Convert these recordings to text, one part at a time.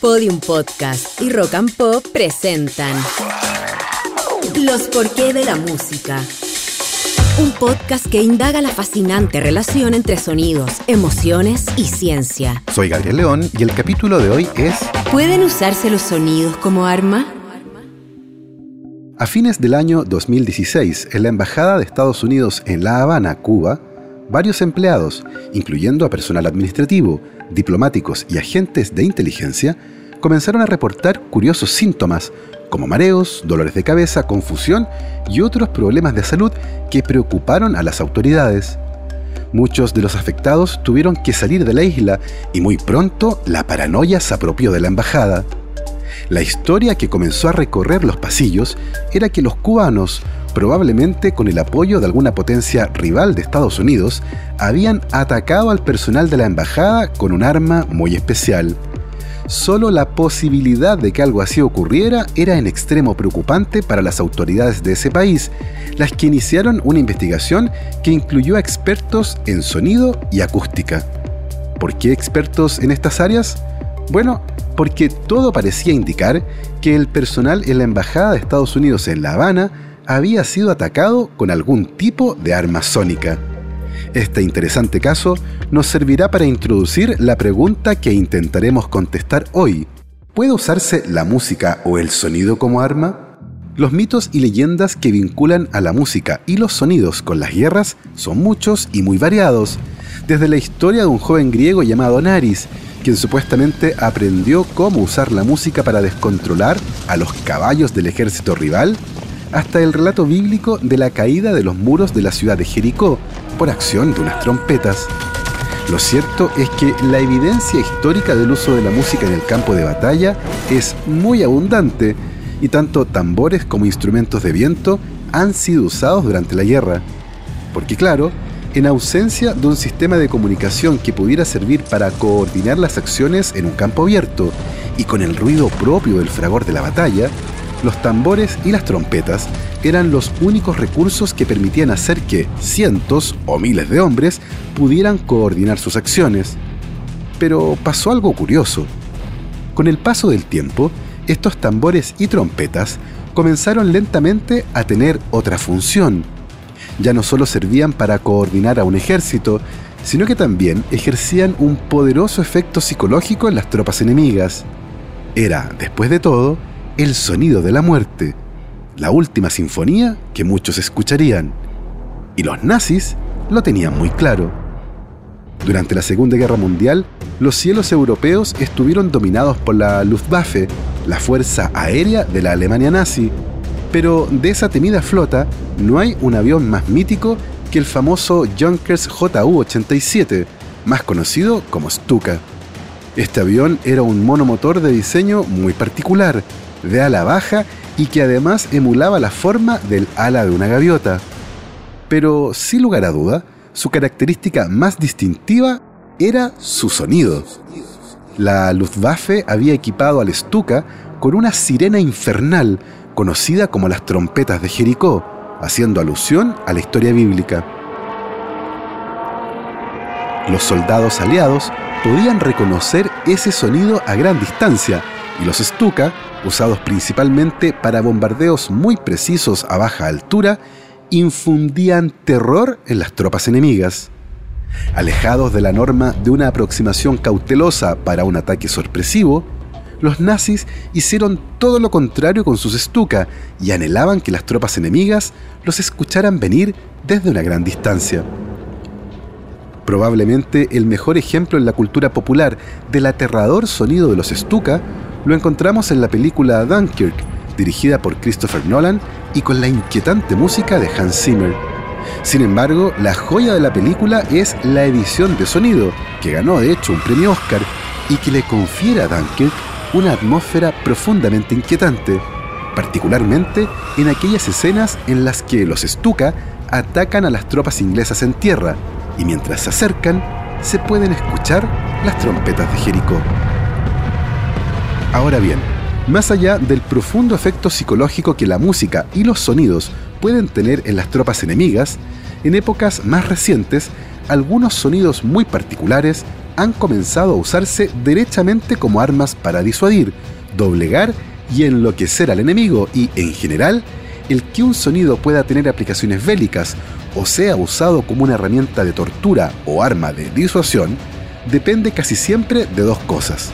Podium Podcast y Rock and Pop presentan Los porqué de la música. Un podcast que indaga la fascinante relación entre sonidos, emociones y ciencia. Soy Gabriel León y el capítulo de hoy es ¿Pueden usarse los sonidos como arma? A fines del año 2016, en la Embajada de Estados Unidos en La Habana, Cuba, varios empleados, incluyendo a personal administrativo, diplomáticos y agentes de inteligencia, comenzaron a reportar curiosos síntomas como mareos, dolores de cabeza, confusión y otros problemas de salud que preocuparon a las autoridades. Muchos de los afectados tuvieron que salir de la isla y muy pronto la paranoia se apropió de la embajada. La historia que comenzó a recorrer los pasillos era que los cubanos, probablemente con el apoyo de alguna potencia rival de Estados Unidos, habían atacado al personal de la embajada con un arma muy especial. Solo la posibilidad de que algo así ocurriera era en extremo preocupante para las autoridades de ese país, las que iniciaron una investigación que incluyó a expertos en sonido y acústica. ¿Por qué expertos en estas áreas? Bueno, porque todo parecía indicar que el personal en la Embajada de Estados Unidos en La Habana había sido atacado con algún tipo de arma sónica. Este interesante caso nos servirá para introducir la pregunta que intentaremos contestar hoy. ¿Puede usarse la música o el sonido como arma? Los mitos y leyendas que vinculan a la música y los sonidos con las guerras son muchos y muy variados, desde la historia de un joven griego llamado Naris, quien supuestamente aprendió cómo usar la música para descontrolar a los caballos del ejército rival, hasta el relato bíblico de la caída de los muros de la ciudad de Jericó por acción de unas trompetas. Lo cierto es que la evidencia histórica del uso de la música en el campo de batalla es muy abundante y tanto tambores como instrumentos de viento han sido usados durante la guerra. Porque claro, en ausencia de un sistema de comunicación que pudiera servir para coordinar las acciones en un campo abierto y con el ruido propio del fragor de la batalla, los tambores y las trompetas eran los únicos recursos que permitían hacer que cientos o miles de hombres pudieran coordinar sus acciones. Pero pasó algo curioso. Con el paso del tiempo, estos tambores y trompetas comenzaron lentamente a tener otra función. Ya no solo servían para coordinar a un ejército, sino que también ejercían un poderoso efecto psicológico en las tropas enemigas. Era, después de todo, el sonido de la muerte, la última sinfonía que muchos escucharían. Y los nazis lo tenían muy claro. Durante la Segunda Guerra Mundial, los cielos europeos estuvieron dominados por la Luftwaffe, la fuerza aérea de la Alemania nazi. Pero de esa temida flota no hay un avión más mítico que el famoso Junkers JU-87, más conocido como Stuka. Este avión era un monomotor de diseño muy particular, de ala baja y que además emulaba la forma del ala de una gaviota. Pero sin lugar a duda, su característica más distintiva era su sonido. La Luftwaffe había equipado al Stuka con una sirena infernal conocida como las trompetas de Jericó, haciendo alusión a la historia bíblica. Los soldados aliados podían reconocer ese sonido a gran distancia y los Stuka usados principalmente para bombardeos muy precisos a baja altura, infundían terror en las tropas enemigas. Alejados de la norma de una aproximación cautelosa para un ataque sorpresivo, los nazis hicieron todo lo contrario con sus Stuka y anhelaban que las tropas enemigas los escucharan venir desde una gran distancia. Probablemente el mejor ejemplo en la cultura popular del aterrador sonido de los Stuka lo encontramos en la película Dunkirk, dirigida por Christopher Nolan y con la inquietante música de Hans Zimmer. Sin embargo, la joya de la película es la edición de sonido, que ganó de hecho un premio Oscar y que le confiere a Dunkirk una atmósfera profundamente inquietante, particularmente en aquellas escenas en las que los Stuka atacan a las tropas inglesas en tierra y mientras se acercan se pueden escuchar las trompetas de Jericó. Ahora bien, más allá del profundo efecto psicológico que la música y los sonidos pueden tener en las tropas enemigas, en épocas más recientes, algunos sonidos muy particulares han comenzado a usarse derechamente como armas para disuadir, doblegar y enloquecer al enemigo y, en general, el que un sonido pueda tener aplicaciones bélicas o sea usado como una herramienta de tortura o arma de disuasión depende casi siempre de dos cosas,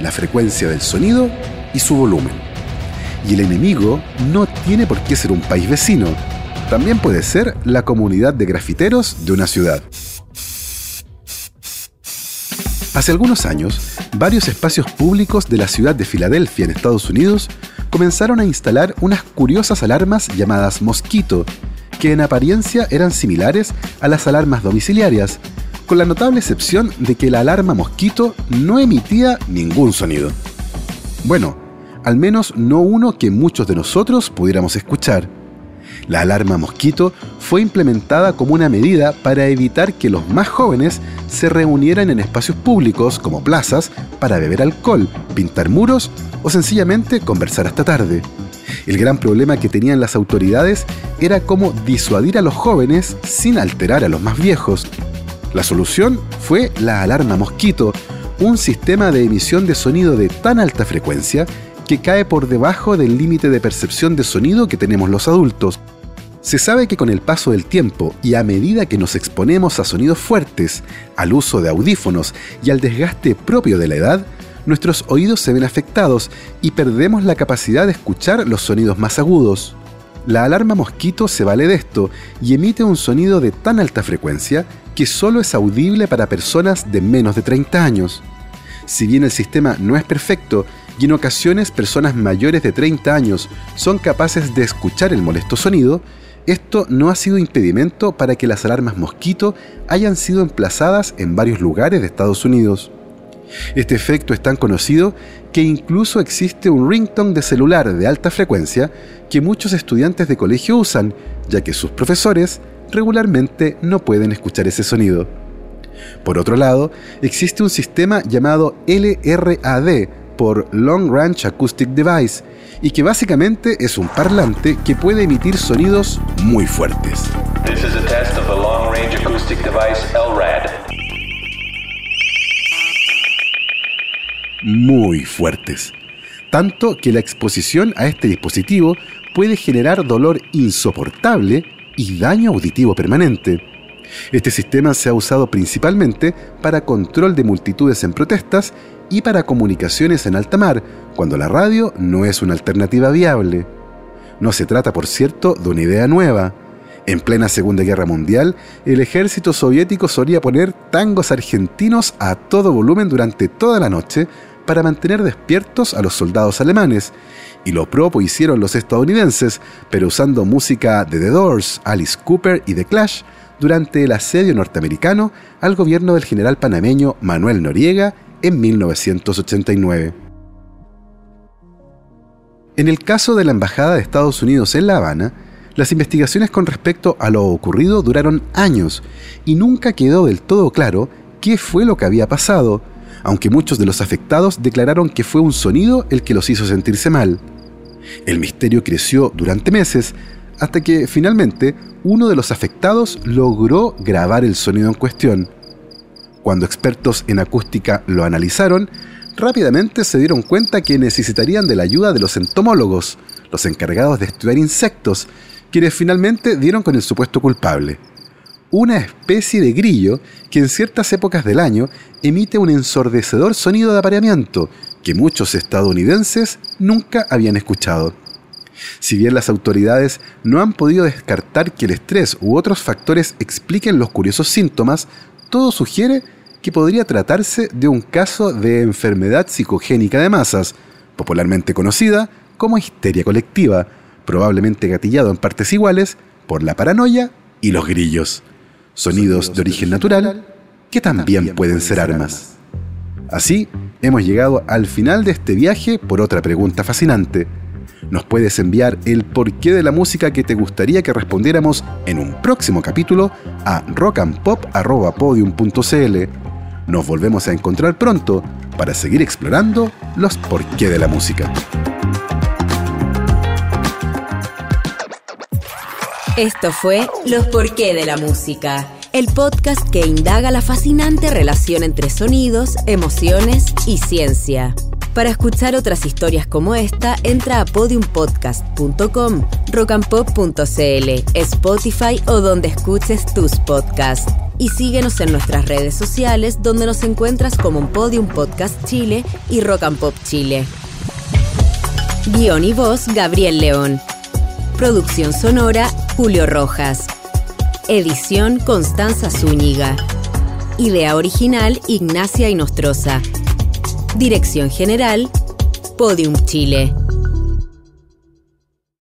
la frecuencia del sonido y su volumen. Y el enemigo no tiene por qué ser un país vecino, también puede ser la comunidad de grafiteros de una ciudad. Hace algunos años, varios espacios públicos de la ciudad de Filadelfia en Estados Unidos comenzaron a instalar unas curiosas alarmas llamadas mosquito, que en apariencia eran similares a las alarmas domiciliarias, con la notable excepción de que la alarma mosquito no emitía ningún sonido. Bueno, al menos no uno que muchos de nosotros pudiéramos escuchar. La alarma mosquito fue implementada como una medida para evitar que los más jóvenes se reunieran en espacios públicos como plazas para beber alcohol, pintar muros o sencillamente conversar hasta tarde. El gran problema que tenían las autoridades era cómo disuadir a los jóvenes sin alterar a los más viejos. La solución fue la alarma mosquito, un sistema de emisión de sonido de tan alta frecuencia que cae por debajo del límite de percepción de sonido que tenemos los adultos. Se sabe que con el paso del tiempo y a medida que nos exponemos a sonidos fuertes, al uso de audífonos y al desgaste propio de la edad, nuestros oídos se ven afectados y perdemos la capacidad de escuchar los sonidos más agudos. La alarma mosquito se vale de esto y emite un sonido de tan alta frecuencia que solo es audible para personas de menos de 30 años. Si bien el sistema no es perfecto y en ocasiones personas mayores de 30 años son capaces de escuchar el molesto sonido, esto no ha sido impedimento para que las alarmas mosquito hayan sido emplazadas en varios lugares de Estados Unidos. Este efecto es tan conocido que incluso existe un ringtone de celular de alta frecuencia que muchos estudiantes de colegio usan, ya que sus profesores regularmente no pueden escuchar ese sonido. Por otro lado, existe un sistema llamado LRAD por Long Range Acoustic Device y que básicamente es un parlante que puede emitir sonidos muy fuertes. Muy fuertes. Tanto que la exposición a este dispositivo puede generar dolor insoportable y daño auditivo permanente. Este sistema se ha usado principalmente para control de multitudes en protestas y para comunicaciones en alta mar, cuando la radio no es una alternativa viable. No se trata, por cierto, de una idea nueva. En plena Segunda Guerra Mundial, el ejército soviético solía poner tangos argentinos a todo volumen durante toda la noche para mantener despiertos a los soldados alemanes, y lo propio hicieron los estadounidenses, pero usando música de The Doors, Alice Cooper y The Clash durante el asedio norteamericano al gobierno del general panameño Manuel Noriega en 1989. En el caso de la Embajada de Estados Unidos en La Habana, las investigaciones con respecto a lo ocurrido duraron años y nunca quedó del todo claro qué fue lo que había pasado, aunque muchos de los afectados declararon que fue un sonido el que los hizo sentirse mal. El misterio creció durante meses hasta que finalmente uno de los afectados logró grabar el sonido en cuestión. Cuando expertos en acústica lo analizaron, rápidamente se dieron cuenta que necesitarían de la ayuda de los entomólogos, los encargados de estudiar insectos, quienes finalmente dieron con el supuesto culpable una especie de grillo que en ciertas épocas del año emite un ensordecedor sonido de apareamiento que muchos estadounidenses nunca habían escuchado. Si bien las autoridades no han podido descartar que el estrés u otros factores expliquen los curiosos síntomas, todo sugiere que podría tratarse de un caso de enfermedad psicogénica de masas, popularmente conocida como histeria colectiva, probablemente gatillado en partes iguales por la paranoia y los grillos sonidos de origen natural que también pueden ser armas. Así, hemos llegado al final de este viaje por otra pregunta fascinante. Nos puedes enviar el porqué de la música que te gustaría que respondiéramos en un próximo capítulo a rockandpop.podium.cl. Nos volvemos a encontrar pronto para seguir explorando los porqué de la música. Esto fue Los Porqué de la Música. el podcast que indaga la fascinante relación entre sonidos, emociones y ciencia. Para escuchar otras historias como esta, entra a podiumpodcast.com, rockandpop.cl, Spotify o donde escuches tus podcasts. Y síguenos en nuestras redes sociales donde nos encuentras como Podium Podcast Chile y Rock and Pop Chile. Guión y voz Gabriel León. Producción sonora Julio Rojas. Edición Constanza Zúñiga. Idea original Ignacia Inostroza. Dirección General Podium Chile.